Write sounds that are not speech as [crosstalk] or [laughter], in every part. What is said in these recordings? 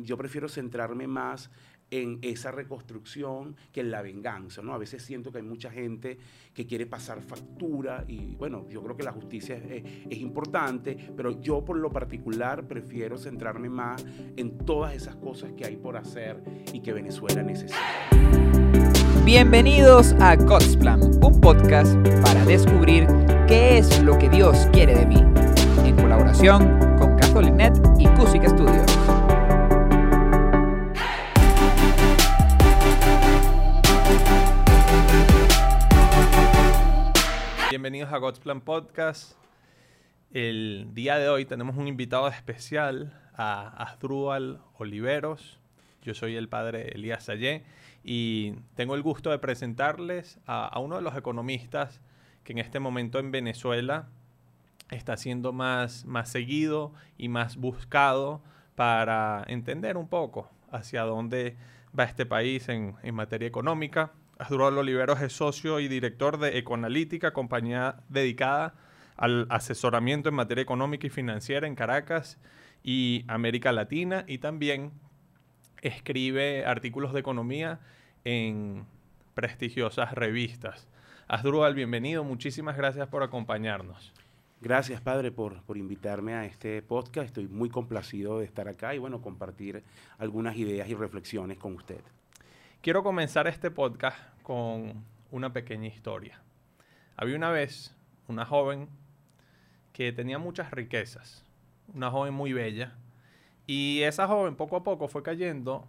yo prefiero centrarme más en esa reconstrucción que en la venganza, ¿no? A veces siento que hay mucha gente que quiere pasar factura y bueno, yo creo que la justicia es, es, importante, pero yo por lo particular prefiero centrarme más en todas esas cosas que hay por hacer y que Venezuela necesita. Bienvenidos a God's Plan, un podcast para descubrir qué es lo que Dios quiere de mí, en colaboración con Catholic.net y Cusic Studios. Bienvenidos a God's Plan Podcast. El día de hoy tenemos un invitado especial, a Asdrúbal Oliveros. Yo soy el padre Elías Sayé y tengo el gusto de presentarles a, uno de los economistas que en este momento en Venezuela está siendo más, más seguido y más buscado para entender un poco hacia dónde va este país en, en materia económica. Asdrúbal Oliveros es socio y director de Ecoanalítica, compañía dedicada al asesoramiento en materia económica y financiera en Caracas y América Latina y también escribe artículos de economía en prestigiosas revistas. Asdrúbal, bienvenido, muchísimas gracias por acompañarnos. Gracias, padre, por, por, invitarme a este podcast. Estoy muy complacido de estar acá y, bueno, compartir algunas ideas y reflexiones con usted. Quiero comenzar este podcast con una pequeña historia. Había una vez una joven que tenía muchas riquezas, una joven muy bella, y esa joven poco a poco fue cayendo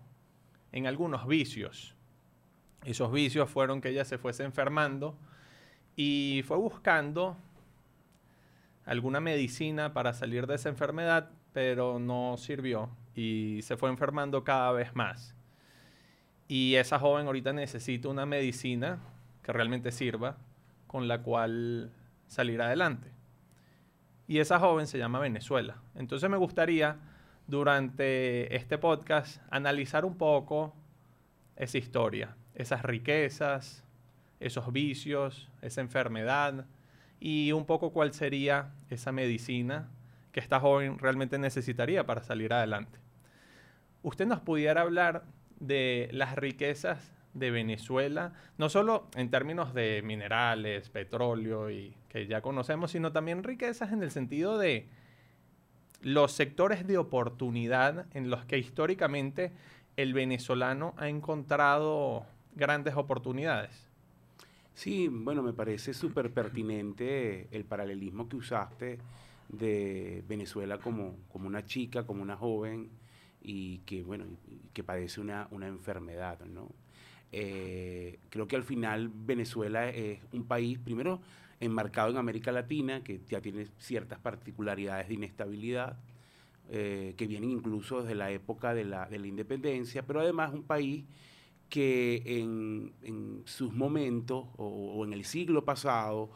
en algunos vicios. Esos vicios fueron que ella se fuese enfermando y fue buscando alguna medicina para salir de esa enfermedad, pero no sirvió y se fue enfermando cada vez más. Y esa joven ahorita necesita una medicina que realmente sirva con la cual salir adelante. Y esa joven se llama Venezuela. Entonces me gustaría durante este podcast analizar un poco esa historia, esas riquezas, esos vicios, esa enfermedad y un poco cuál sería esa medicina que esta joven realmente necesitaría para salir adelante. Usted nos pudiera hablar de las riquezas de Venezuela, no solo en términos de minerales, petróleo y que ya conocemos, sino también riquezas en el sentido de los sectores de oportunidad en los que históricamente el venezolano ha encontrado grandes oportunidades. Sí, bueno, me parece súper pertinente el paralelismo que usaste de Venezuela como, como una chica, como una joven y que, bueno, que padece una, una enfermedad, ¿no? Eh, creo que al final Venezuela es un país, primero, enmarcado en América Latina, que ya tiene ciertas particularidades de inestabilidad, eh, que vienen incluso desde la época de la, de la independencia, pero además un país que en, en sus momentos o, o, en el siglo pasado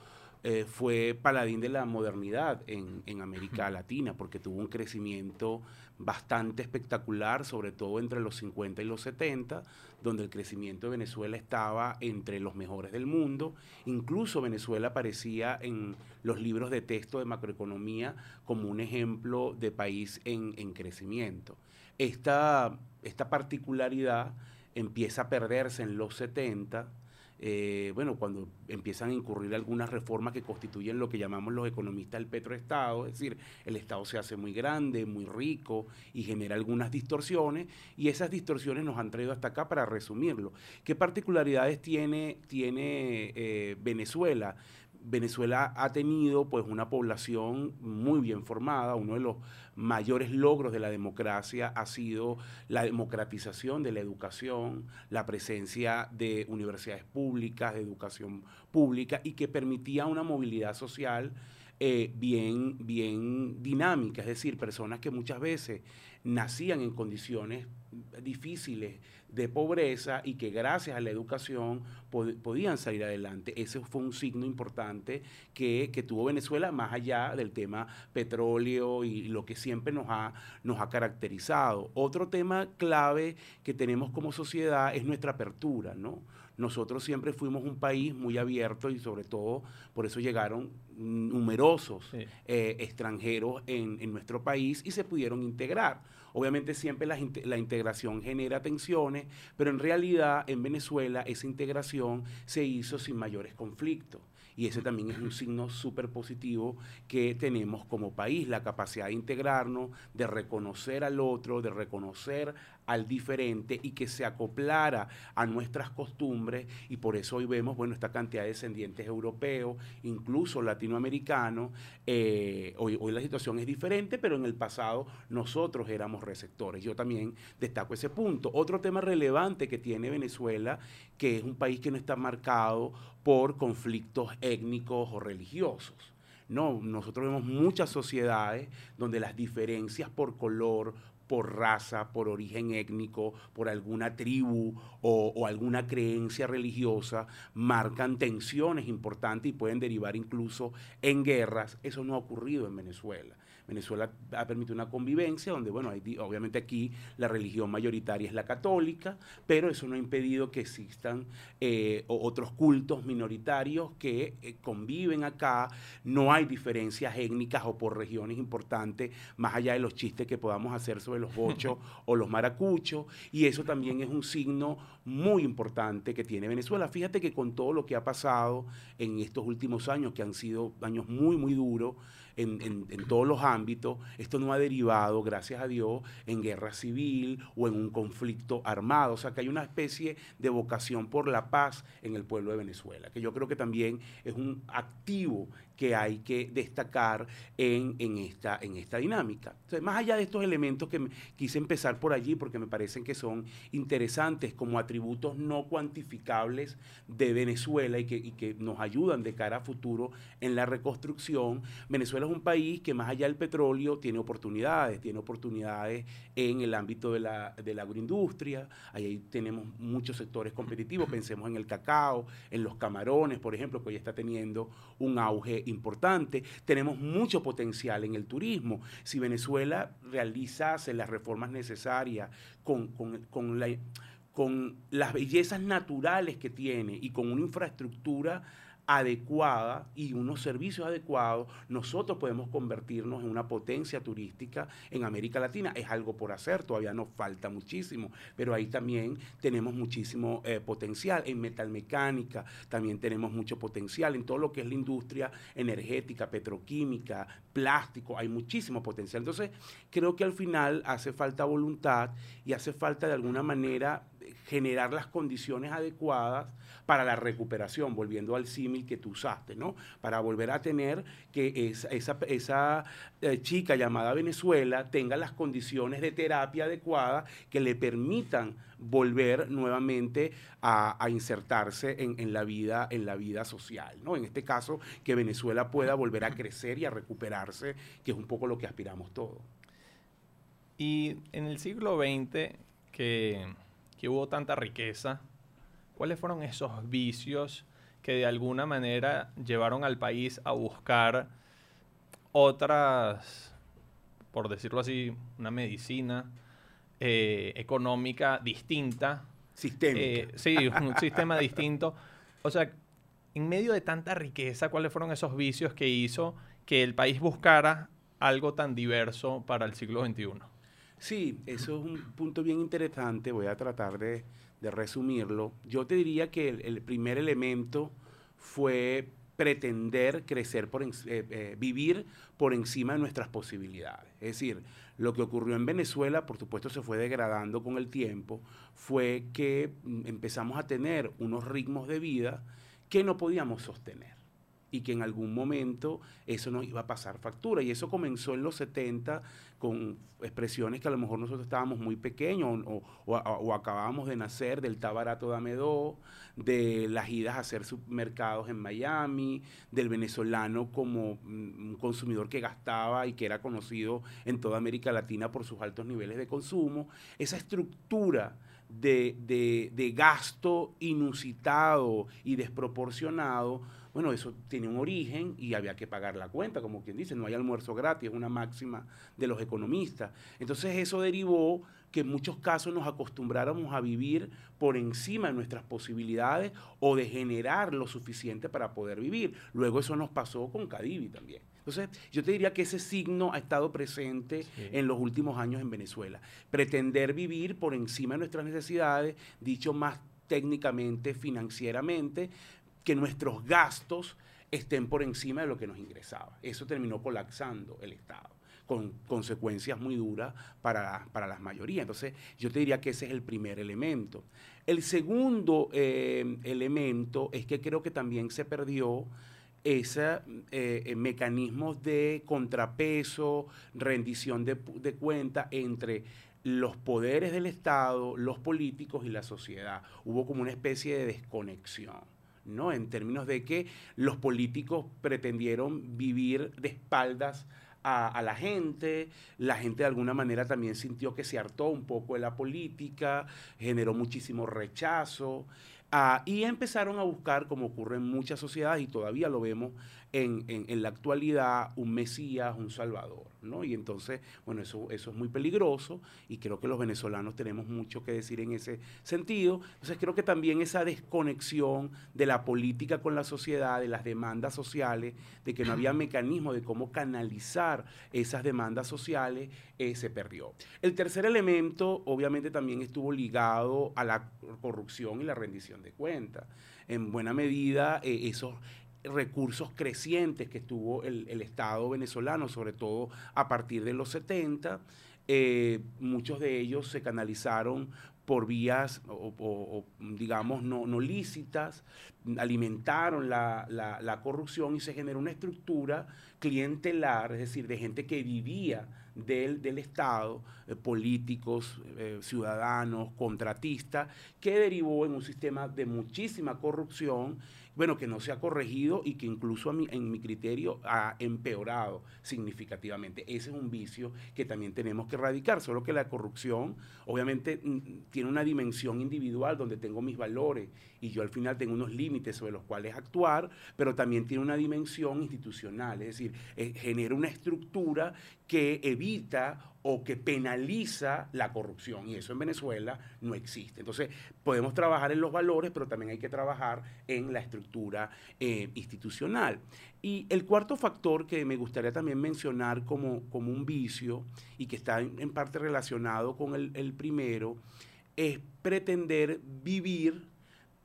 eh, fue paladín de la modernidad en, en América Latina, porque tuvo un crecimiento bastante espectacular, sobre todo entre los 50 y los 70, donde el crecimiento de Venezuela estaba entre los mejores del mundo. Incluso Venezuela aparecía en los libros de texto de macroeconomía como un ejemplo de país en, en crecimiento. Esta, esta particularidad empieza a perderse en los 70 eh, bueno, cuando empiezan a incurrir algunas reformas que constituyen lo que llamamos los economistas el petroestado, es decir, el Estado se hace muy grande, muy rico y genera algunas distorsiones, y esas distorsiones nos han traído hasta acá para resumirlo. ¿Qué particularidades tiene, tiene eh, Venezuela? Venezuela ha tenido pues una población muy bien formada, uno de los mayores logros de la democracia ha sido la democratización de la educación, la presencia de universidades públicas, de educación pública y que permitía una movilidad social eh, bien, bien dinámica, es decir, personas que muchas veces nacían en condiciones difíciles de pobreza y que gracias a la educación podían salir adelante. Ese fue un signo importante que, tuvo Venezuela, más allá del tema petróleo y lo que siempre nos ha, nos ha caracterizado. Otro tema clave que tenemos como sociedad es nuestra apertura, ¿no? Nosotros siempre fuimos un país muy abierto y sobre todo por eso llegaron numerosos eh, extranjeros en, en nuestro país y se pudieron integrar Obviamente siempre la, integración genera tensiones, pero en realidad en Venezuela esa integración se hizo sin mayores conflictos. Y ese también es un signo súper positivo que tenemos como país, la capacidad de integrarnos, de reconocer al otro, de reconocer al diferente y que se acoplara a nuestras costumbres y por eso hoy vemos, bueno, esta cantidad de descendientes europeos, incluso latinoamericanos. Eh, hoy, hoy la situación es diferente, pero en el pasado nosotros éramos receptores. Yo también destaco ese punto. Otro tema relevante que tiene Venezuela, que es un país que no está marcado por conflictos étnicos o religiosos. No, nosotros vemos muchas sociedades donde las diferencias por color, por raza, por origen étnico, por alguna tribu o, alguna creencia religiosa, marcan tensiones importantes y pueden derivar incluso en guerras. Eso no ha ocurrido en Venezuela. Venezuela ha permitido una convivencia donde, bueno, obviamente aquí la religión mayoritaria es la católica, pero eso no ha impedido que existan eh, otros cultos minoritarios que eh, conviven acá. No hay diferencias étnicas o por regiones importantes, más allá de los chistes que podamos hacer sobre los bochos o los maracuchos. Y eso también es un signo muy importante que tiene Venezuela. Fíjate que con todo lo que ha pasado en estos últimos años, que han sido años muy, muy duros, en, todos los ámbitos, esto no ha derivado, gracias a Dios, en guerra civil o en un conflicto armado. O sea, que hay una especie de vocación por la paz en el pueblo de Venezuela, que yo creo que también es un activo que hay que destacar en, esta, en esta dinámica. Más allá de estos elementos que quise empezar por allí porque me parecen que son interesantes como atributos no cuantificables de Venezuela y que, que nos ayudan de cara a futuro en la reconstrucción, Venezuela es un país que más allá del petróleo tiene oportunidades, tiene oportunidades en el ámbito de la, de la agroindustria, ahí tenemos muchos sectores competitivos, pensemos en el cacao, en los camarones, por ejemplo, que hoy está teniendo un auge importante. Tenemos mucho potencial en el turismo. Si Venezuela realizase las reformas necesarias con, con, la, con las bellezas naturales que tiene y con una infraestructura adecuada y unos servicios adecuados, nosotros podemos convertirnos en una potencia turística en América Latina. Es algo por hacer, todavía nos falta muchísimo, pero ahí también tenemos muchísimo eh, potencial. En metalmecánica también tenemos mucho potencial, en todo lo que es la industria energética, petroquímica, plástico, hay muchísimo potencial. Entonces, creo que al final hace falta voluntad y hace falta de alguna manera generar las condiciones adecuadas para la recuperación, volviendo al símil que tú usaste, ¿no? Para volver a tener que esa, esa, eh, chica llamada Venezuela tenga las condiciones de terapia adecuadas que le permitan volver nuevamente a, insertarse en, la vida, en la vida social, ¿no? En este caso, que Venezuela pueda volver a crecer y a recuperarse, que es un poco lo que aspiramos todos. Y en el siglo XX, que, que hubo tanta riqueza, ¿Cuáles fueron esos vicios que de alguna manera llevaron al país a buscar otras, por decirlo así, una medicina eh, económica distinta? Sistémica. Eh, sí, un [laughs] sistema distinto. O sea, en medio de tanta riqueza, ¿cuáles fueron esos vicios que hizo que el país buscara algo tan diverso para el siglo XXI? Sí, eso es un punto bien interesante. Voy a tratar de, de resumirlo, yo te diría que el, primer elemento fue pretender crecer, por, eh, eh, vivir por encima de nuestras posibilidades. Es decir, lo que ocurrió en Venezuela, por supuesto, se fue degradando con el tiempo, fue que mm, empezamos a tener unos ritmos de vida que no podíamos sostener y que en algún momento eso nos iba a pasar factura. Y eso comenzó en los 70 con expresiones que a lo mejor nosotros estábamos muy pequeños o, acabábamos de nacer del tabarato de Amedó, de las idas a hacer supermercados en Miami, del venezolano como mm, un consumidor que gastaba y que era conocido en toda América Latina por sus altos niveles de consumo. Esa estructura de, de gasto inusitado y desproporcionado bueno, eso tiene un origen y había que pagar la cuenta, como quien dice, no hay almuerzo gratis, es una máxima de los economistas. Entonces eso derivó que en muchos casos nos acostumbráramos a vivir por encima de nuestras posibilidades o de generar lo suficiente para poder vivir. Luego eso nos pasó con Cadivi también. Entonces, yo te diría que ese signo ha estado presente en los últimos años en Venezuela. Pretender vivir por encima de nuestras necesidades, dicho más técnicamente, financieramente, que nuestros gastos estén por encima de lo que nos ingresaba. Eso terminó colapsando el Estado con consecuencias muy duras para, para las mayorías. Entonces, yo te diría que ese es el primer elemento. El segundo eh, elemento es que creo que también se perdió ese eh, mecanismo de contrapeso, rendición de, de cuenta entre los poderes del Estado, los políticos y la sociedad. Hubo como una especie de desconexión. ¿no? En términos de que los políticos pretendieron vivir de espaldas a, la gente, la gente de alguna manera también sintió que se hartó un poco de la política, generó muchísimo rechazo, ah, y empezaron a buscar, como ocurre en muchas sociedades, y todavía lo vemos en, en, la actualidad un Mesías, un Salvador, ¿no? Y entonces, bueno, eso, eso es muy peligroso y creo que los venezolanos tenemos mucho que decir en ese sentido. Entonces creo que también esa desconexión de la política con la sociedad, de las demandas sociales, de que no había mecanismo de cómo canalizar esas demandas sociales, eh, se perdió. El tercer elemento, obviamente, también estuvo ligado a la corrupción y la rendición de cuentas. En buena medida, eh, esos recursos crecientes que tuvo el, Estado venezolano, sobre todo a partir de los 70. Eh, muchos de ellos se canalizaron por vías, o, digamos, no, no, lícitas, alimentaron la, la, corrupción y se generó una estructura clientelar, es decir, de gente que vivía del, del Estado, eh, políticos, eh, ciudadanos, contratistas, que derivó en un sistema de muchísima corrupción bueno, que no se ha corregido y que incluso en mi criterio ha empeorado significativamente. Ese es un vicio que también tenemos que erradicar, solo que la corrupción obviamente mm, tiene una dimensión individual donde tengo mis valores y yo al final tengo unos límites sobre los cuales actuar, pero también tiene una dimensión institucional, es decir, eh, genera una estructura que evita o que penaliza la corrupción. Y eso en Venezuela no existe. Entonces, podemos trabajar en los valores, pero también hay que trabajar en la estructura eh, institucional. Y el cuarto factor que me gustaría también mencionar como, como un vicio y que está en, parte relacionado con el, primero, es pretender vivir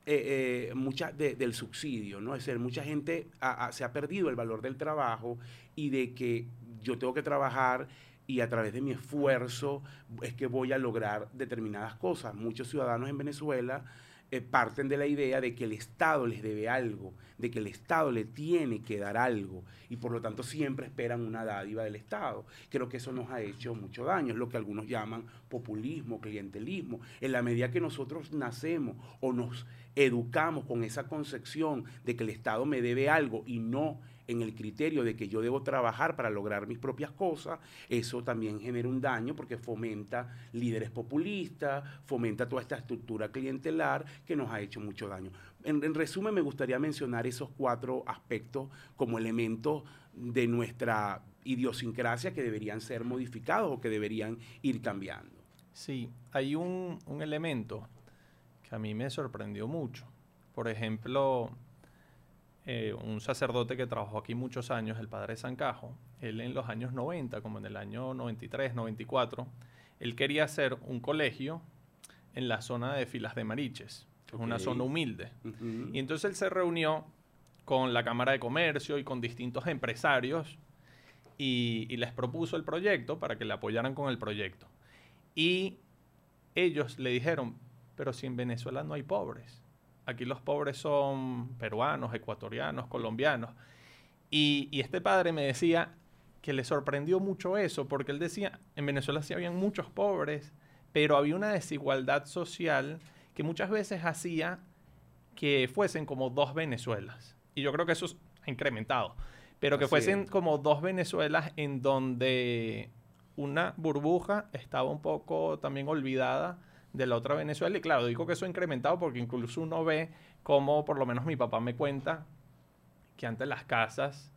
eh, eh, del subsidio, ¿no? Es decir, mucha gente se ha perdido el valor del trabajo y de que yo tengo que trabajar y a través de mi esfuerzo es que voy a lograr determinadas cosas. Muchos ciudadanos en Venezuela eh, parten de la idea de que el Estado les debe algo, de que el Estado le tiene que dar algo y por lo tanto siempre esperan una dádiva del Estado. Creo que eso nos ha hecho mucho daño, es lo que algunos llaman populismo, clientelismo. En la medida que nosotros nacemos o nos educamos con esa concepción de que el Estado me debe algo y no en el criterio de que yo debo trabajar para lograr mis propias cosas, eso también genera un daño porque fomenta líderes populistas, fomenta toda esta estructura clientelar que nos ha hecho mucho daño. En, resumen, me gustaría mencionar esos cuatro aspectos como elementos de nuestra idiosincrasia que deberían ser modificados o que deberían ir cambiando. Sí, hay un, un elemento que a mí me sorprendió mucho. Por ejemplo, eh, un sacerdote que trabajó aquí muchos años, el padre Sancajo, él en los años 90, como en el año 93, 94, él quería hacer un colegio en la zona de Filas de Mariches, que es una zona humilde. Y entonces él se reunió con la Cámara de Comercio y con distintos empresarios y, y les propuso el proyecto para que le apoyaran con el proyecto. Y ellos le dijeron, pero si en Venezuela no hay pobres Aquí los pobres son peruanos, ecuatorianos, colombianos. Y, este padre me decía que le sorprendió mucho eso, porque él decía, en Venezuela sí habían muchos pobres, pero había una desigualdad social que muchas veces hacía que fuesen como dos Venezuelas. Y yo creo que eso ha incrementado, pero que fuesen como dos Venezuelas en donde una burbuja estaba un poco también olvidada de la otra Venezuela. Y claro, digo que eso ha incrementado porque incluso uno ve como, por lo menos mi papá me cuenta, que antes las casas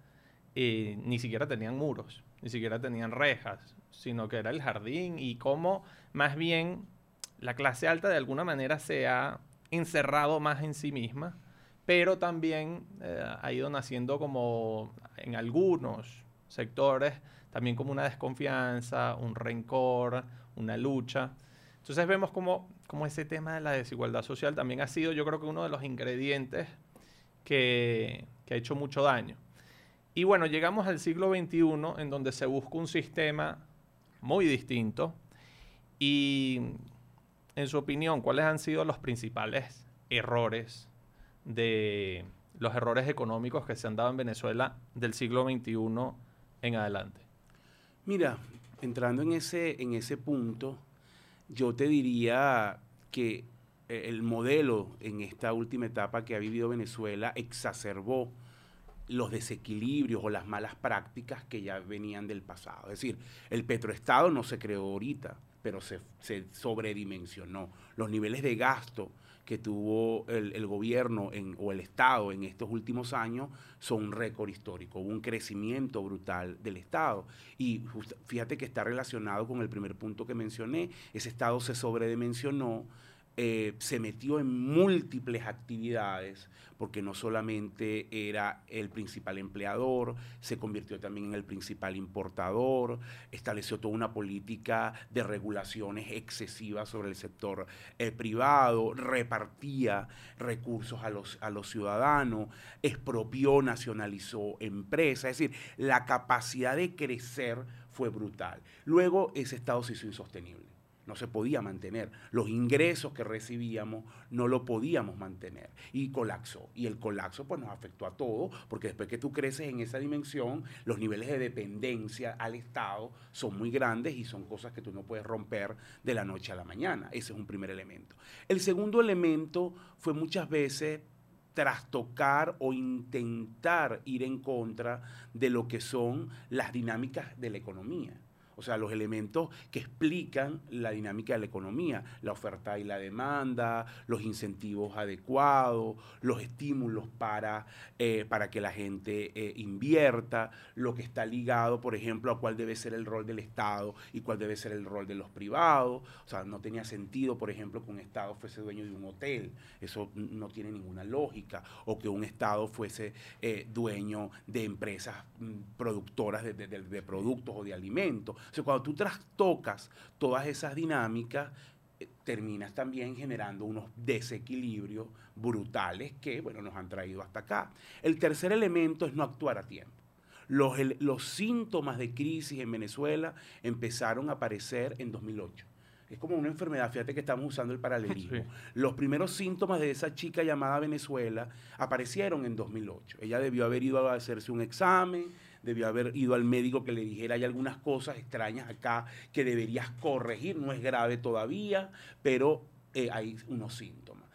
eh, ni siquiera tenían muros, ni siquiera tenían rejas, sino que era el jardín y cómo más bien la clase alta de alguna manera se ha encerrado más en sí misma, pero también eh, ha ido naciendo como en algunos sectores, también como una desconfianza, un rencor, una lucha. Entonces vemos como, como ese tema de la desigualdad social también ha sido yo creo que uno de los ingredientes que, que ha hecho mucho daño. Y bueno, llegamos al siglo XXI en donde se busca un sistema muy distinto. Y en su opinión, ¿cuáles han sido los principales errores de los errores económicos que se han dado en Venezuela del siglo XXI en adelante? Mira, entrando en ese, en ese punto, yo te diría que eh, el modelo en esta última etapa que ha vivido Venezuela exacerbó los desequilibrios o las malas prácticas que ya venían del pasado. Es decir, el petroestado no se creó ahorita, pero se, se sobredimensionó. Los niveles de gasto que tuvo el, gobierno o el Estado en estos últimos años son un récord histórico. Un crecimiento brutal del Estado. Y fíjate que está relacionado con el primer punto que mencioné. Ese Estado se sobredimensionó eh, se metió en múltiples actividades, porque no solamente era el principal empleador, se convirtió también en el principal importador, estableció toda una política de regulaciones excesivas sobre el sector eh, privado, repartía recursos a los, a los ciudadanos, expropió, nacionalizó empresas, es decir, la capacidad de crecer fue brutal. Luego ese Estado se hizo insostenible no se podía mantener. Los ingresos que recibíamos no lo podíamos mantener y colapsó. Y el colapso pues nos afectó a todos, porque después que tú creces en esa dimensión, los niveles de dependencia al Estado son muy grandes y son cosas que tú no puedes romper de la noche a la mañana. Ese es un primer elemento. El segundo elemento fue muchas veces trastocar o intentar ir en contra de lo que son las dinámicas de la economía o sea, los elementos que explican la dinámica de la economía, la oferta y la demanda, los incentivos adecuados, los estímulos para, eh, para que la gente eh, invierta, lo que está ligado, por ejemplo, a cuál debe ser el rol del Estado y cuál debe ser el rol de los privados. O sea, no tenía sentido, por ejemplo, que un Estado fuese dueño de un hotel. Eso no tiene ninguna lógica. O que un Estado fuese eh, dueño de empresas mm, productoras de productos o de alimentos. O sea, cuando tú trastocas todas esas dinámicas, eh, terminas también generando unos desequilibrios brutales que, bueno, nos han traído hasta acá. El tercer elemento es no actuar a tiempo. Los, los síntomas de crisis en Venezuela empezaron a aparecer en 2008 es como una enfermedad, fíjate que estamos usando el paralelismo. Los primeros síntomas de esa chica llamada Venezuela aparecieron en 2008. Ella debió haber ido a hacerse un examen, debió haber ido al médico que le dijera hay algunas cosas extrañas acá que deberías corregir, no es grave todavía, pero eh, hay unos síntomas.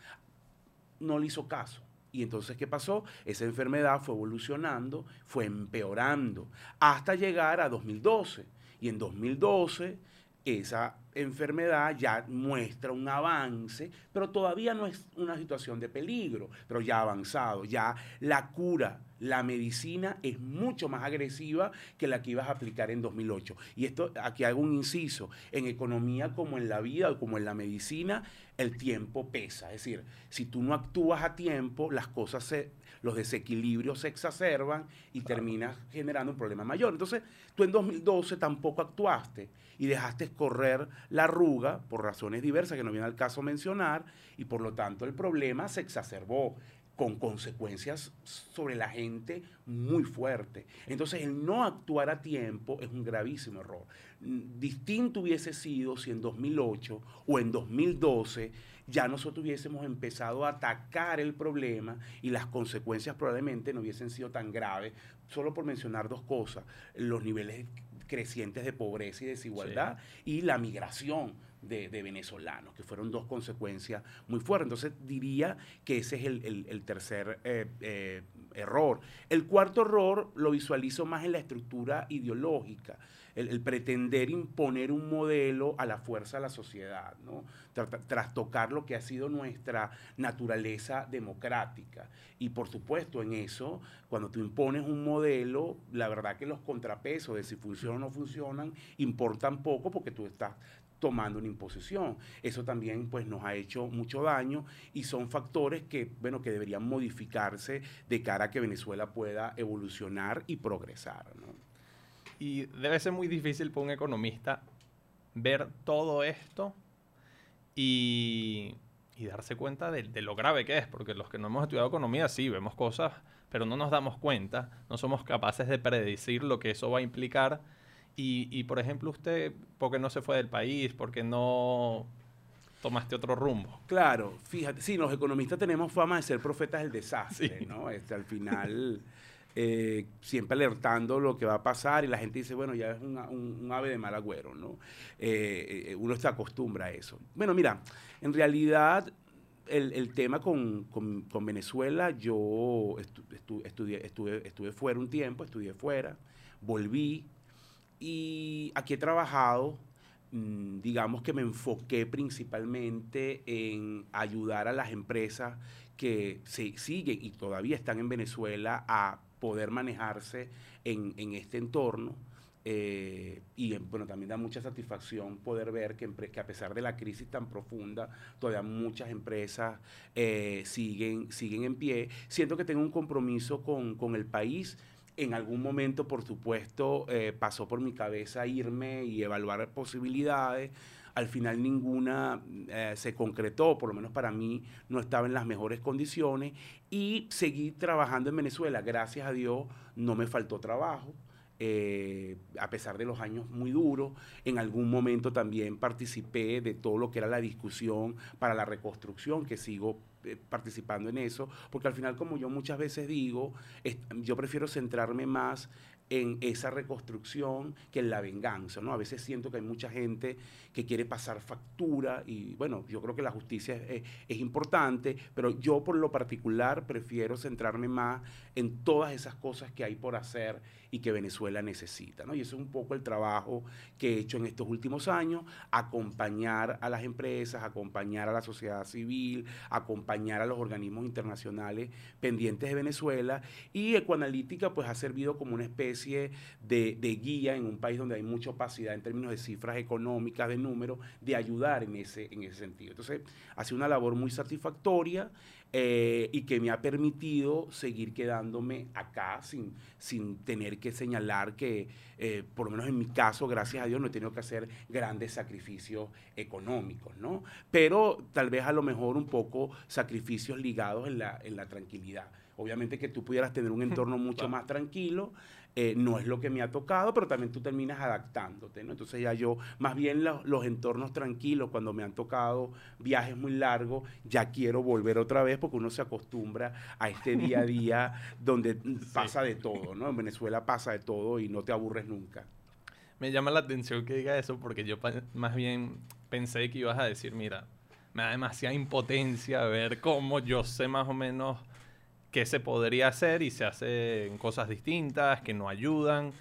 No le hizo caso. Y entonces, ¿qué pasó? Esa enfermedad fue evolucionando, fue empeorando, hasta llegar a 2012. Y en 2012, esa enfermedad ya muestra un avance, pero todavía no es una situación de peligro, pero ya ha avanzado, ya la cura, la medicina es mucho más agresiva que la que ibas a aplicar en 2008. Y esto, aquí hago un inciso, en economía como en la vida, como en la medicina, el tiempo pesa, es decir, si tú no actúas a tiempo, las cosas se, los desequilibrios se exacerban y terminas generando un problema mayor. Entonces, tú en 2012 tampoco actuaste y dejaste correr la arruga por razones diversas que no viene al caso mencionar y por lo tanto el problema se exacerbó con consecuencias sobre la gente muy fuertes. Entonces, el no actuar a tiempo es un gravísimo error. Distinto hubiese sido si en 2008 o en 2012 ya nosotros hubiésemos empezado a atacar el problema y las consecuencias probablemente no hubiesen sido tan graves. Solo por mencionar dos cosas, los niveles crecientes de pobreza y desigualdad y la migración de, venezolanos, que fueron dos consecuencias muy fuertes. Entonces diría que ese es el, tercer eh, eh, error. El cuarto error lo visualizo más en la estructura ideológica el, pretender imponer un modelo a la fuerza de la sociedad, ¿no? trastocar lo que ha sido nuestra naturaleza democrática. Y por supuesto, en eso, cuando tú impones un modelo, la verdad que los contrapesos de si funcionan o no funcionan importan poco porque tú estás tomando una imposición. Eso también pues nos ha hecho mucho daño y son factores que, bueno, que deberían modificarse de cara a que Venezuela pueda evolucionar y progresar. ¿no? y debe ser muy difícil para un economista ver todo esto y, y darse cuenta de, de, lo grave que es, porque los que no hemos estudiado economía sí vemos cosas, pero no nos damos cuenta, no somos capaces de predecir lo que eso va a implicar. Y, y por ejemplo, usted, ¿por qué no se fue del país? ¿Por qué no tomaste otro rumbo? Claro, fíjate, sí, los economistas tenemos fama de ser profetas del desastre, ¿no? Este, al final... Eh, siempre alertando lo que va a pasar y la gente dice, bueno, ya es un, un, ave de mal agüero, ¿no? Eh, eh, uno se acostumbra a eso. Bueno, mira, en realidad el, el tema con, con, con, Venezuela, yo estu, estu, estudié, estuve, estuve fuera un tiempo, estudié fuera, volví y aquí he trabajado mm, digamos que me enfoqué principalmente en ayudar a las empresas que se siguen y todavía están en Venezuela a poder manejarse en, en este entorno. Eh, y bueno, también da mucha satisfacción poder ver que, a pesar de la crisis tan profunda, todavía muchas empresas eh, siguen, siguen en pie. Siento que tengo un compromiso con, con el país. En algún momento, por supuesto, eh, pasó por mi cabeza irme y evaluar posibilidades. Al final ninguna eh, se concretó, por lo menos para mí no estaba en las mejores condiciones y seguí trabajando en Venezuela. Gracias a Dios no me faltó trabajo. Eh, a pesar de los años muy duros, en algún momento también participé de todo lo que era la discusión para la reconstrucción, que sigo eh, participando en eso, porque al final, como yo muchas veces digo, yo prefiero centrarme más en esa reconstrucción que en la venganza, ¿no? A veces siento que hay mucha gente que quiere pasar factura y bueno, yo creo que la justicia es, es, importante, pero yo por lo particular prefiero centrarme más en todas esas cosas que hay por hacer y que Venezuela necesita, ¿no? Y eso es un poco el trabajo que he hecho en estos últimos años, acompañar a las empresas, acompañar a la sociedad civil, acompañar a los organismos internacionales pendientes de Venezuela y Ecoanalítica pues ha servido como una especie de, de guía en un país donde hay mucha opacidad en términos de cifras económicas, de números, de ayudar en ese, en ese sentido. Entonces, ha sido una labor muy satisfactoria eh, y que me ha permitido seguir quedándome acá sin, sin tener que señalar que, eh, por lo menos en mi caso, gracias a Dios, no he tenido que hacer grandes sacrificios económicos, ¿no? Pero tal vez a lo mejor un poco sacrificios ligados en la, en la tranquilidad. Obviamente que tú pudieras tener un [laughs] entorno mucho más tranquilo, eh, no es lo que me ha tocado, pero también tú terminas adaptándote, ¿no? Entonces ya yo, más bien los, los, entornos tranquilos, cuando me han tocado viajes muy largos, ya quiero volver otra vez porque uno se acostumbra a este día a día [laughs] donde sí. pasa de todo, ¿no? En Venezuela pasa de todo y no te aburres nunca. Me llama la atención que diga eso porque yo más bien pensé que ibas a decir, mira, me da demasiada impotencia ver cómo yo sé más o menos qué se podría hacer y se hacen cosas distintas que no ayudan.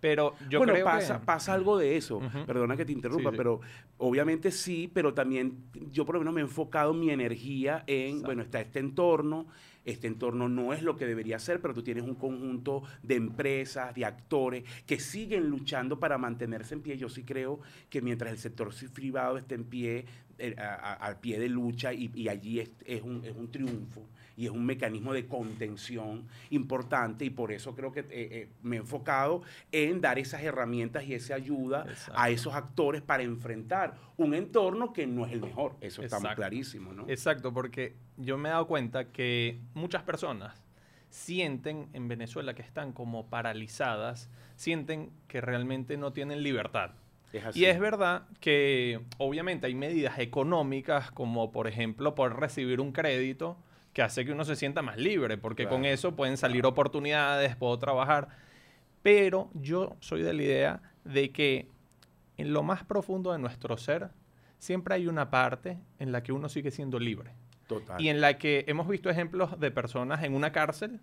Pero yo bueno, creo pasa, que... pasa algo de eso. Uh -huh. Perdona que te interrumpa, sí, sí. pero obviamente sí, pero también yo por lo menos me he enfocado mi energía en, Exacto. bueno, está este entorno, este entorno no es lo que debería ser, pero tú tienes un conjunto de empresas, de actores que siguen luchando para mantenerse en pie. Yo sí creo que mientras el sector privado esté en pie, eh, al pie de lucha, y, y allí es, es, un, es un triunfo y es un mecanismo de contención importante y por eso creo que eh, eh, me he enfocado en dar esas herramientas y esa ayuda Exacto. a esos actores para enfrentar un entorno que no es el mejor. Eso está muy clarísimo, ¿no? Exacto, porque yo me he dado cuenta que muchas personas sienten en Venezuela que están como paralizadas, sienten que realmente no tienen libertad. Es y es verdad que obviamente hay medidas económicas como por ejemplo poder recibir un crédito que hace que uno se sienta más libre, porque claro. con eso pueden salir oportunidades, puedo trabajar. Pero yo soy de la idea de que en lo más profundo de nuestro ser siempre hay una parte en la que uno sigue siendo libre. Total. Y en la que hemos visto ejemplos de personas en una cárcel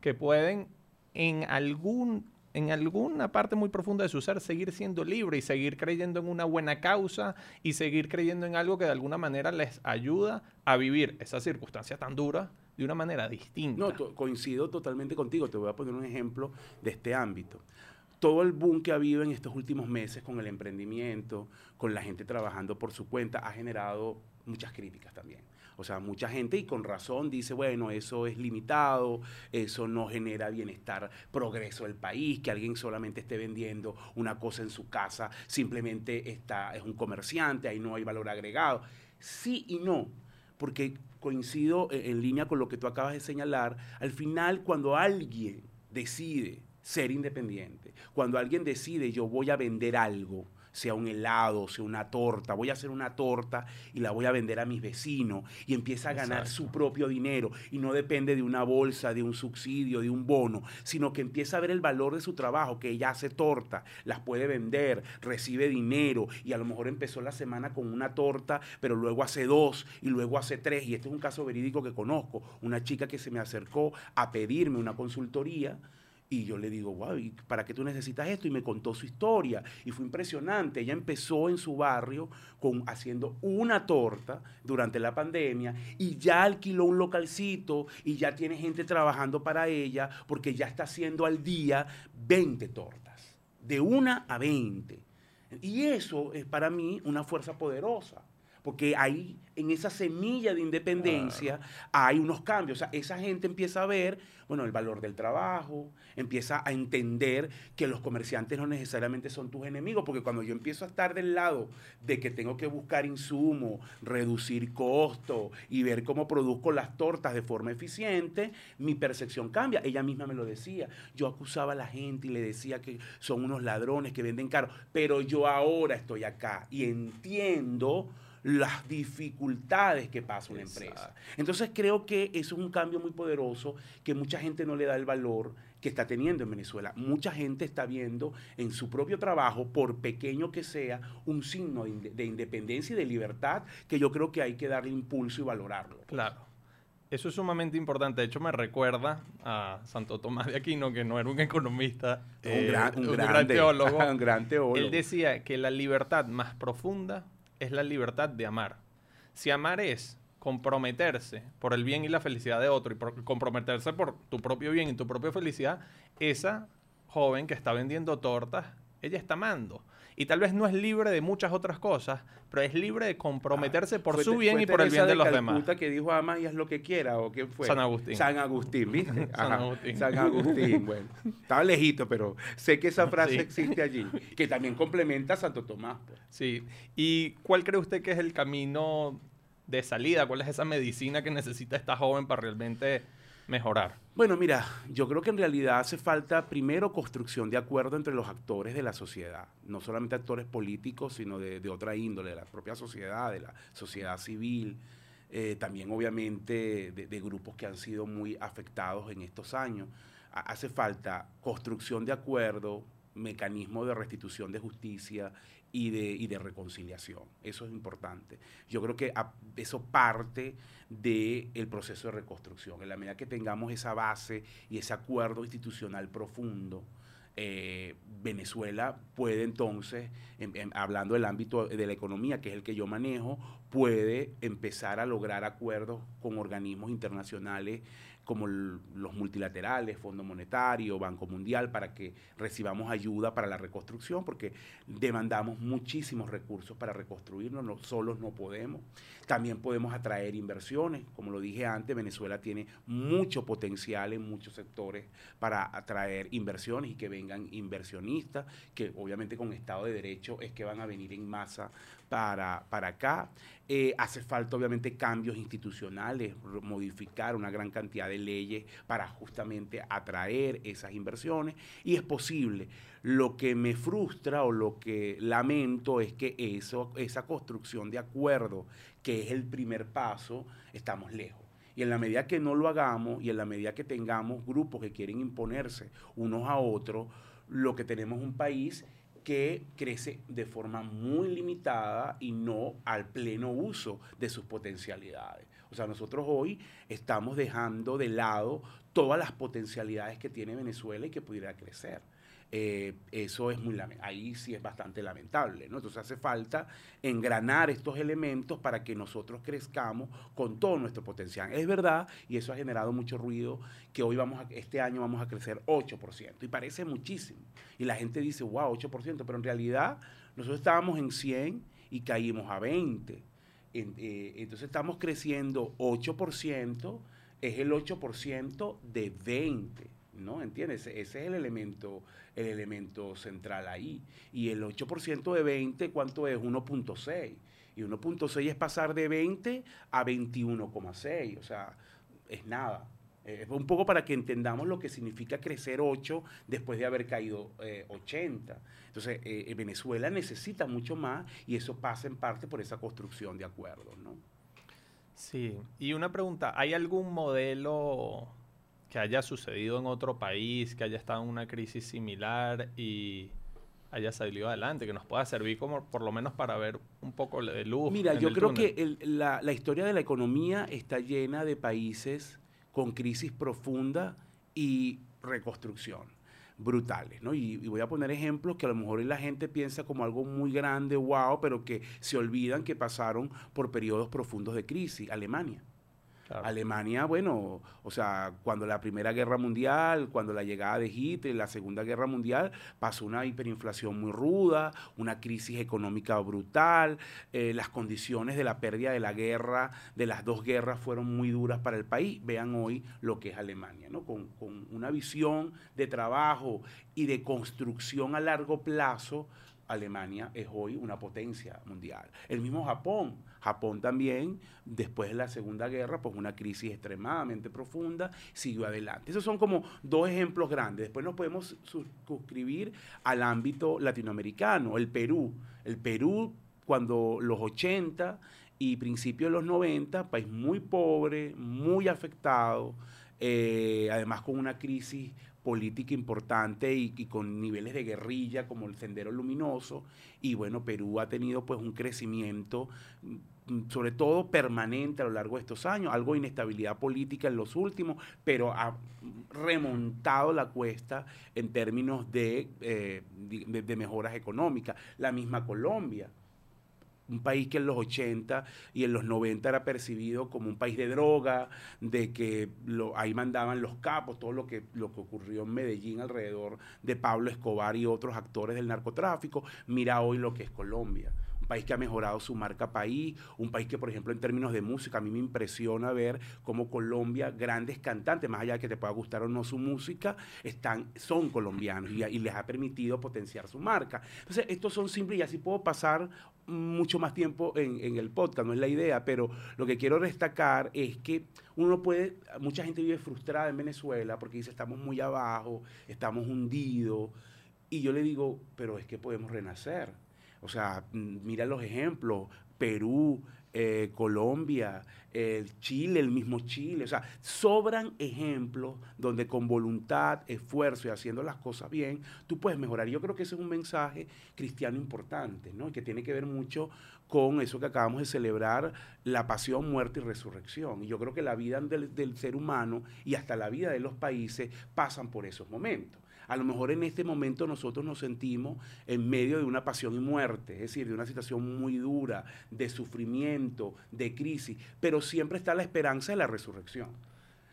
que pueden en algún en alguna parte muy profunda de su ser seguir siendo libre y seguir creyendo en una buena causa y seguir creyendo en algo que de alguna manera les ayuda a vivir esa circunstancia tan dura de una manera distinta. No, coincido totalmente contigo. Te voy a poner un ejemplo de este ámbito. Todo el boom que ha habido en estos últimos meses con el emprendimiento, con la gente trabajando por su cuenta, ha generado muchas críticas también. O sea, mucha gente y con razón dice, bueno, eso es limitado, eso no genera bienestar, progreso del país, que alguien solamente esté vendiendo una cosa en su casa, simplemente está, es un comerciante, ahí no hay valor agregado. Sí y no, porque coincido en, en línea con lo que tú acabas de señalar, al final cuando alguien decide ser independiente, cuando alguien decide yo voy a vender algo, sea un helado, sea una torta, voy a hacer una torta y la voy a vender a mis vecinos y empieza a ganar su propio dinero. Y no depende de una bolsa, de un subsidio, de un bono, sino que empieza a ver el valor de su trabajo, que ella hace torta, las puede vender, recibe dinero. Y a lo mejor empezó la semana con una torta, pero luego hace dos y luego hace tres. Y este es un caso verídico que conozco, una chica que se me acercó a pedirme una consultoría y yo le digo, wow, ¿y ¿para qué tú necesitas esto? Y me contó su historia. Y fue impresionante. Ella empezó en su barrio con, haciendo una torta durante la pandemia y ya alquiló un localcito y ya tiene gente trabajando para ella porque ya está haciendo al día 20 tortas. De una a 20. Y eso es para mí una fuerza poderosa porque ahí en esa semilla de independencia hay unos cambios. O sea, esa gente empieza a ver, bueno, el valor del trabajo, empieza a entender que los comerciantes no necesariamente son tus enemigos, porque cuando yo empiezo a estar del lado de que tengo que buscar insumos, reducir costos y ver cómo produzco las tortas de forma eficiente, mi percepción cambia. Ella misma me lo decía. Yo acusaba a la gente y le decía que son unos ladrones que venden caro, pero yo ahora estoy acá y entiendo las dificultades que pasa una empresa. Entonces creo que eso es un cambio muy poderoso que mucha gente no le da el valor que está teniendo en Venezuela. Mucha gente está viendo en su propio trabajo, por pequeño que sea, un signo de, independencia y de libertad que yo creo que hay que darle impulso y valorarlo. Claro. Eso es sumamente importante. De hecho, me recuerda a Santo Tomás de Aquino, que no era un economista, un, gran, un, gran teólogo. [laughs] un gran teólogo. Él decía que la libertad más profunda es la libertad de amar. Si amar es comprometerse por el bien y la felicidad de otro y comprometerse por tu propio bien y tu propia felicidad, esa joven que está vendiendo tortas, ella está amando y tal vez no es libre de muchas otras cosas, pero es libre de comprometerse por su bien y por el bien de, los demás. que dijo ama y haz lo que quiera o qué fue? San Agustín. San Agustín, ¿viste? [laughs] San Agustín. San Agustín, bueno. Estaba lejito, pero sé que esa frase existe allí, que también complementa a Santo Tomás. Pues. Sí. ¿Y cuál cree usted que es el camino de salida? ¿Cuál es esa medicina que necesita esta joven para realmente mejorar? Bueno, mira, yo creo que en realidad hace falta primero construcción de acuerdo entre los actores de la sociedad, no solamente actores políticos, sino de, otra índole, de la propia sociedad, de la sociedad civil, eh, también obviamente de, grupos que han sido muy afectados en estos años. hace falta construcción de acuerdo, mecanismo de restitución de justicia y de, y de reconciliación. Eso es importante. Yo creo que eso parte del proceso de reconstrucción. En la medida que tengamos esa base y ese acuerdo institucional profundo, eh, Venezuela puede entonces, hablando del ámbito de la economía, que es el que yo manejo, puede empezar a lograr acuerdos con organismos internacionales como los multilaterales, Fondo Monetario, Banco Mundial, para que recibamos ayuda para la reconstrucción, porque demandamos muchísimos recursos para reconstruirnos, no, solos no podemos. También podemos atraer inversiones, como lo dije antes, Venezuela tiene mucho potencial en muchos sectores para atraer inversiones y que vengan inversionistas, que obviamente con Estado de Derecho es que van a venir en masa para, para acá. Eh, hace falta obviamente cambios institucionales, modificar una gran cantidad de leyes para justamente atraer esas inversiones y es posible. Lo que me frustra o lo que lamento es que eso, esa construcción de acuerdo, que es el primer paso, estamos lejos. Y en la medida que no lo hagamos y en la medida que tengamos grupos que quieren imponerse unos a otros, lo que tenemos es un país que crece de forma muy limitada y no al pleno uso de sus potencialidades. O sea, nosotros hoy estamos dejando de lado todas las potencialidades que tiene Venezuela y que pudiera crecer. Eh, eso es muy ahí sí es bastante lamentable, ¿no? Entonces hace falta engranar estos elementos para que nosotros crezcamos con todo nuestro potencial. Es verdad, y eso ha generado mucho ruido, que hoy vamos a, este año vamos a crecer 8%, y parece muchísimo. Y la gente dice, wow, 8%, pero en realidad nosotros estábamos en 100 y caímos a 20 eh, entonces estamos creciendo 8%, es el 8% de 20, ¿no? ¿Entiendes? Ese es el elemento, el elemento central ahí. Y el 8% de 20, ¿cuánto es? 1.6. Y 1.6 es pasar de 20 a 21,6. O sea, es nada. Es un poco para que entendamos lo que significa crecer 8 después de haber caído 80. Entonces, eh, Venezuela necesita mucho más y eso pasa en parte por esa construcción de acuerdos, ¿no? Sí, y una pregunta, ¿hay algún modelo que haya sucedido en otro país, que haya estado en una crisis similar y haya salido adelante, que nos pueda servir como por lo menos para ver un poco de luz? Mira, yo creo que la, la historia de la economía está llena de países con crisis profunda y reconstrucción brutales, ¿no? Y, voy a poner ejemplos que a lo mejor la gente piensa como algo muy grande, wow, pero que se olvidan que pasaron por periodos profundos de crisis. Alemania. Alemania, bueno, o sea, cuando la Primera Guerra Mundial, cuando la llegada de Hitler, la Segunda Guerra Mundial, pasó una hiperinflación muy ruda, una crisis económica brutal, eh, las condiciones de la pérdida de la guerra, de las dos guerras, fueron muy duras para el país. Vean hoy lo que es Alemania, ¿no? Con, con una visión de trabajo y de construcción a largo plazo Alemania es hoy una potencia mundial. El mismo Japón. Japón también, después de la Segunda Guerra, pues una crisis extremadamente profunda, siguió adelante. Esos son como dos ejemplos grandes. Después nos podemos suscribir al ámbito latinoamericano, el Perú. El Perú, cuando los 80 y principios de los 90, país muy pobre, muy afectado, eh, además con una crisis política importante y, con niveles de guerrilla como el Sendero Luminoso. Y bueno, Perú ha tenido pues un crecimiento mm, sobre todo permanente a lo largo de estos años, algo de inestabilidad política en los últimos, pero ha remontado la cuesta en términos de, eh, de mejoras económicas. La misma Colombia un país que en los 80 y en los 90 era percibido como un país de droga, de que ahí mandaban los capos, todo lo que, lo que ocurrió en Medellín alrededor de Pablo Escobar y otros actores del narcotráfico. Mira hoy lo que es Colombia un país que ha mejorado su marca país, un país que, por ejemplo, en términos de música, a mí me impresiona ver cómo Colombia, grandes cantantes, más allá de que te pueda gustar o no su música, están, son colombianos y, y les ha permitido potenciar su marca. Entonces, estos son simples y así puedo pasar mucho más tiempo en, en, el podcast, no es la idea, pero lo que quiero destacar es que uno puede, mucha gente vive frustrada en Venezuela porque dice estamos muy abajo, estamos hundidos, y yo le digo, pero es que podemos renacer. O sea, mira los ejemplos, Perú, eh, Colombia, Chile, el mismo Chile. O sea, sobran ejemplos donde con voluntad, esfuerzo y haciendo las cosas bien, tú puedes mejorar. Yo creo que ese es un mensaje cristiano importante, ¿no? Que tiene que ver mucho con eso que acabamos de celebrar, la pasión, muerte y resurrección. Y yo creo que la vida del ser humano y hasta la vida de los países pasan por esos momentos. A lo mejor en este momento nosotros nos sentimos en medio de una pasión y muerte, es decir, de una situación muy dura, de sufrimiento, de crisis, pero siempre está la esperanza de la resurrección.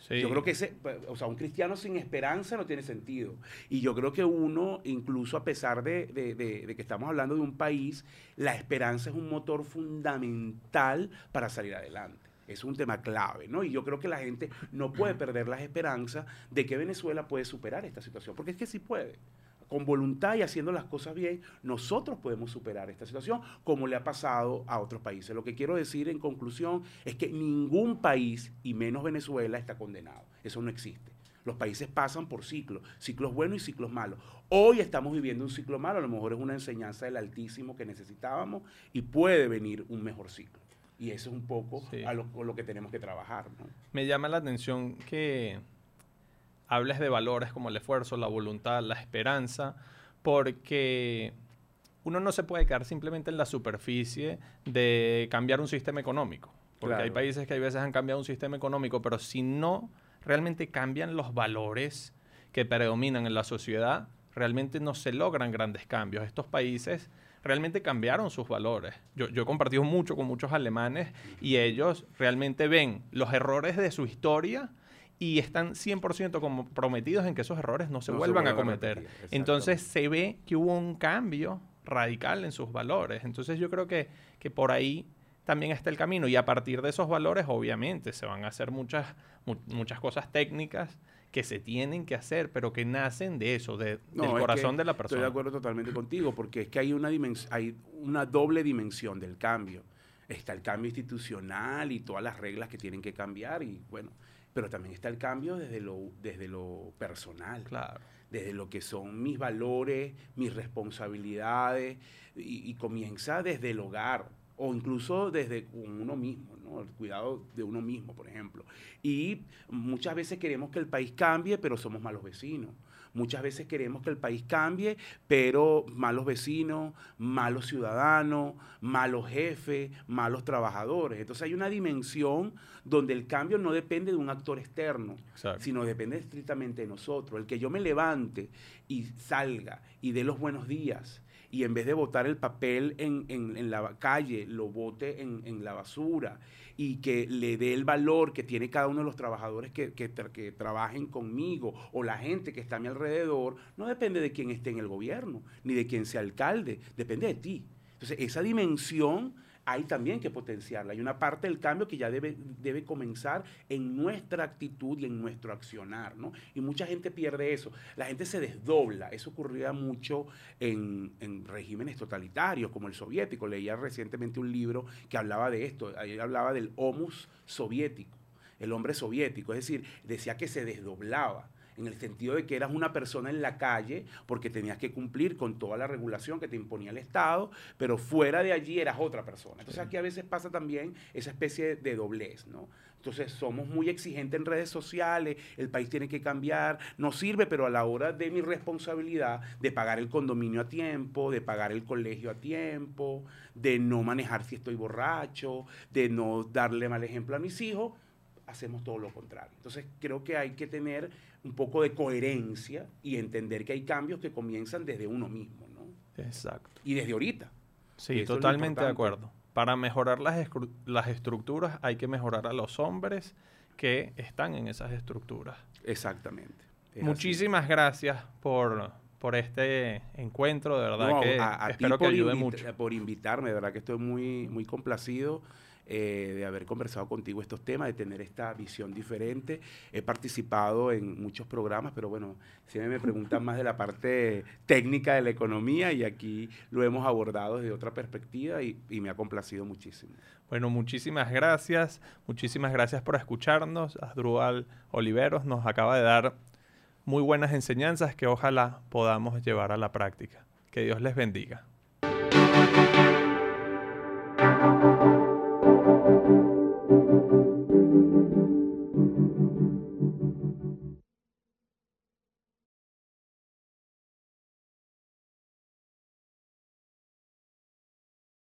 Yo creo que ese, o sea, un cristiano sin esperanza no tiene sentido. Y yo creo que uno, incluso a pesar de, de, que estamos hablando de un país, la esperanza es un motor fundamental para salir adelante es un tema clave, ¿no? Y yo creo que la gente no puede perder las esperanzas de que Venezuela puede superar esta situación, porque es que sí puede. Con voluntad y haciendo las cosas bien, nosotros podemos superar esta situación como le ha pasado a otros países. Lo que quiero decir en conclusión es que ningún país, y menos Venezuela, está condenado. Eso no existe. Los países pasan por ciclos, ciclos buenos y ciclos malos. Hoy estamos viviendo un ciclo malo, a lo mejor es una enseñanza del Altísimo que necesitábamos y puede venir un mejor ciclo. Y eso es un poco a lo, lo, que tenemos que trabajar. Me llama la atención que hables de valores como el esfuerzo, la voluntad, la esperanza, porque uno no se puede quedar simplemente en la superficie de cambiar un sistema económico. Porque hay países que a veces han cambiado un sistema económico, pero si no realmente cambian los valores que predominan en la sociedad, realmente no se logran grandes cambios. Estos países realmente cambiaron sus valores. Yo, he compartido mucho con muchos alemanes y ellos realmente ven los errores de su historia y están 100% comprometidos en que esos errores no se vuelvan a cometer. Entonces se ve que hubo un cambio radical en sus valores. Entonces yo creo que, que por ahí también está el camino. Y a partir de esos valores, obviamente, se van a hacer muchas, muchas cosas técnicas que se tienen que hacer, pero que nacen de eso, de, del corazón de la persona. Estoy de acuerdo totalmente contigo, porque es que hay una, hay una doble dimensión del cambio. Está el cambio institucional y todas las reglas que tienen que cambiar, y bueno, pero también está el cambio desde lo, desde lo personal. Claro. Desde lo que son mis valores, mis responsabilidades, y, y comienza desde el hogar o incluso desde uno mismo, ¿no? el cuidado de uno mismo, por ejemplo. Y muchas veces queremos que el país cambie, pero somos malos vecinos. Muchas veces queremos que el país cambie, pero malos vecinos, malos ciudadanos, malos jefes, malos trabajadores. Entonces hay una dimensión donde el cambio no depende de un actor externo, sino depende estrictamente de nosotros. El que yo me levante y salga y dé los buenos días y en vez de botar el papel en, en, la calle, lo bote en, en, la basura y que le dé el valor que tiene cada uno de los trabajadores que, que, que, trabajen conmigo o la gente que está a mi alrededor, no depende de quién esté en el gobierno, ni de quién sea alcalde, depende de ti. Entonces, esa dimensión hay también que potenciarla. Hay una parte del cambio que ya debe, debe comenzar en nuestra actitud y en nuestro accionar, ¿no? Y mucha gente pierde eso. La gente se desdobla. Eso ocurría mucho en, regímenes totalitarios, como el soviético. Leía recientemente un libro que hablaba de esto. Ahí hablaba del homus soviético, el hombre soviético. Es decir, decía que se desdoblaba en el sentido de que eras una persona en la calle porque tenías que cumplir con toda la regulación que te imponía el Estado, pero fuera de allí eras otra persona. Entonces aquí a veces pasa también esa especie de doblez, ¿no? Entonces somos muy exigentes en redes sociales, el país tiene que cambiar, no sirve, pero a la hora de mi responsabilidad de pagar el condominio a tiempo, de pagar el colegio a tiempo, de no manejar si estoy borracho, de no darle mal ejemplo a mis hijos, hacemos todo lo contrario. Entonces creo que hay que tener un poco de coherencia y entender que hay cambios que comienzan desde uno mismo, ¿no? Exacto. Y desde ahorita. Sí, totalmente de acuerdo. Para mejorar las, las estructuras hay que mejorar a los hombres que están en esas estructuras. Exactamente. Muchísimas gracias por, por este encuentro, de verdad que espero que ayude mucho. Por invitarme, de verdad que estoy muy, muy complacido eh, de haber conversado contigo estos temas, de tener esta visión diferente. He participado en muchos programas, pero bueno, siempre me preguntan más de la parte técnica de la economía y aquí lo hemos abordado desde otra perspectiva y, me ha complacido muchísimo. Bueno, muchísimas gracias. Muchísimas gracias por escucharnos. Asdrúbal Oliveros nos acaba de dar muy buenas enseñanzas que ojalá podamos llevar a la práctica. Que Dios les bendiga.